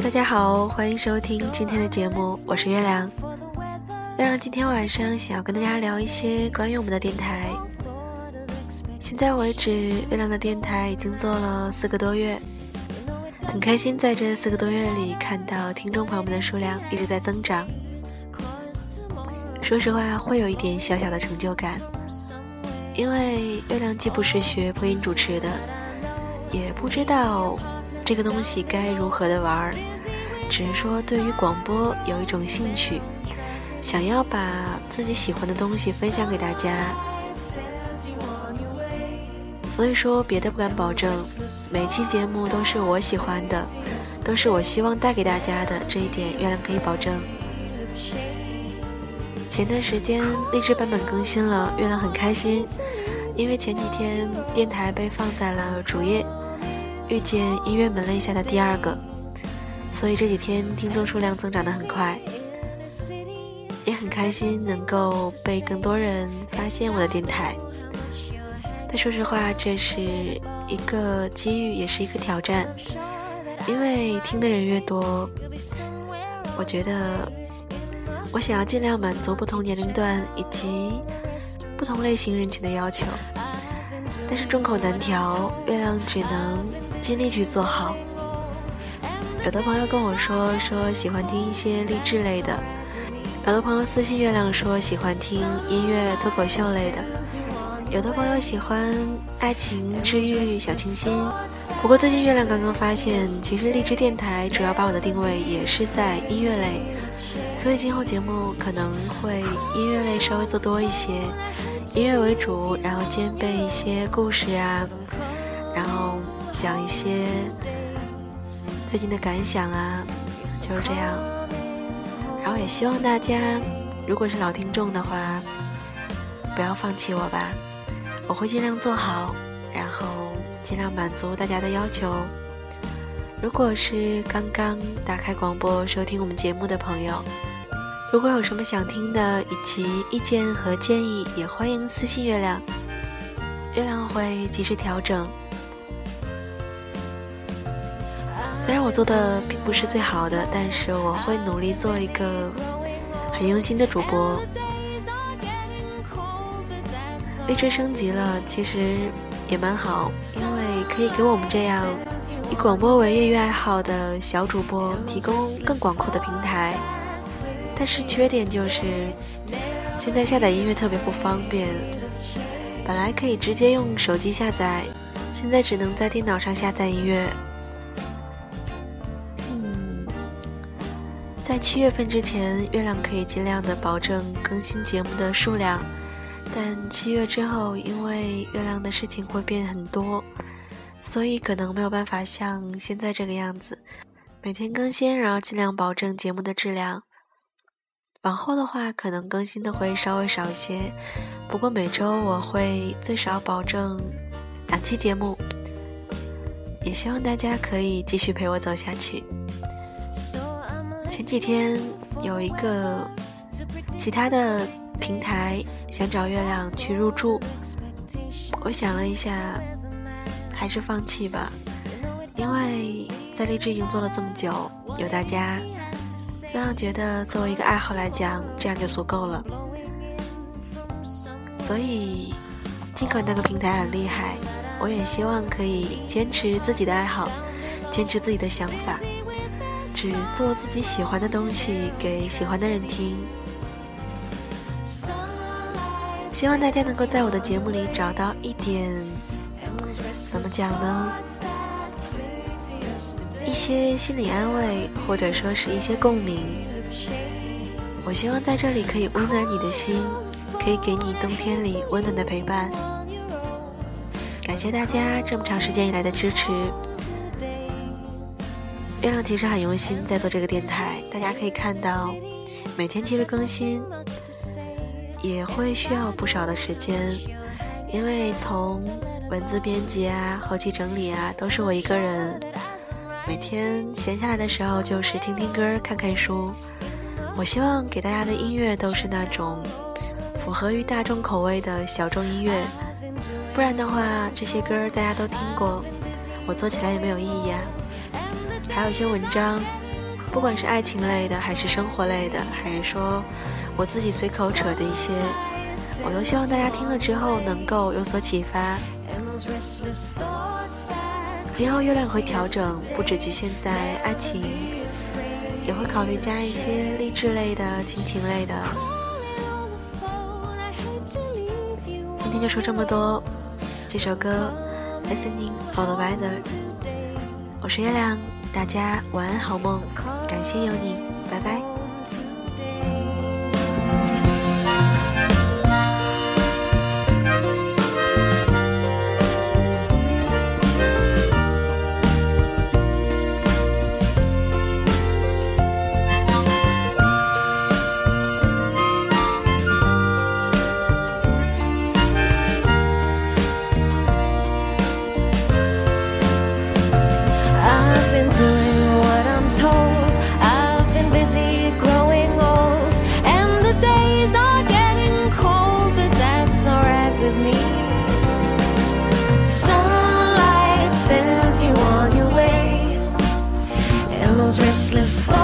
大家好，欢迎收听今天的节目，我是月亮。月亮今天晚上想要跟大家聊一些关于我们的电台。现在为止，月亮的电台已经做了四个多月，很开心在这四个多月里看到听众朋友们的数量一直在增长。说实话，会有一点小小的成就感，因为月亮既不是学播音主持的，也不知道这个东西该如何的玩儿，只是说对于广播有一种兴趣，想要把自己喜欢的东西分享给大家。所以说，别的不敢保证，每期节目都是我喜欢的，都是我希望带给大家的，这一点月亮可以保证。前段时间励志版本更新了，月亮很开心，因为前几天电台被放在了主页，遇见音乐门类下的第二个，所以这几天听众数量增长的很快，也很开心能够被更多人发现我的电台。但说实话，这是一个机遇，也是一个挑战，因为听的人越多，我觉得。我想要尽量满足不同年龄段以及不同类型人群的要求，但是众口难调，月亮只能尽力去做好。有的朋友跟我说说喜欢听一些励志类的，有的朋友私信月亮说喜欢听音乐脱口秀类的，有的朋友喜欢爱情治愈小清新。不过最近月亮刚刚发现，其实励志电台主要把我的定位也是在音乐类。所以今后节目可能会音乐类稍微做多一些，音乐为主，然后兼备一些故事啊，讲一些最近的感想啊，就是这样。然后也希望大家，如果是老听众的话，不要放弃我吧，我会尽量做好，然后尽量满足大家的要求。如果是刚刚打开广播收听我们节目的朋友，如果有什么想听的以及意见和建议，也欢迎私信月亮，月亮会及时调整。虽然我做的并不是最好的，但是我会努力做一个很用心的主播。荔枝升级了，其实也蛮好，因为可以给我们这样。以广播为业余爱好的小主播提供更广阔的平台，但是缺点就是现在下载音乐特别不方便。本来可以直接用手机下载，现在只能在电脑上下载音乐。在七月份之前，月亮可以尽量的保证更新节目的数量，但七月之后，因为月亮的事情会变很多。所以可能没有办法像现在这个样子，每天更新，然后尽量保证节目的质量。往后的话，可能更新的会稍微少一些，不过每周我会最少保证两期节目。也希望大家可以继续陪我走下去。前几天有一个其他的平台想找月亮去入驻，我想了一下。还是放弃吧，因为在励志已经做了这么久，有大家，月亮觉得作为一个爱好来讲，这样就足够了。所以，尽管那个平台很厉害，我也希望可以坚持自己的爱好，坚持自己的想法，只做自己喜欢的东西给喜欢的人听。希望大家能够在我的节目里找到一点。怎么讲呢？一些心理安慰，或者说是一些共鸣。我希望在这里可以温暖你的心，可以给你冬天里温暖的陪伴。感谢大家这么长时间以来的支持。月亮其实很用心在做这个电台，大家可以看到，每天其实更新也会需要不少的时间，因为从。文字编辑啊，后期整理啊，都是我一个人。每天闲下来的时候，就是听听歌，看看书。我希望给大家的音乐都是那种符合于大众口味的小众音乐，不然的话，这些歌大家都听过，我做起来也没有意义啊。还有一些文章，不管是爱情类的，还是生活类的，还是说我自己随口扯的一些，我都希望大家听了之后能够有所启发。今后月亮会调整，不只局限在爱情，也会考虑加一些励志类的、亲情类的。今天就说这么多，这首歌《Listening for the Weather》，我是月亮，大家晚安好梦，感谢有你，拜拜。restless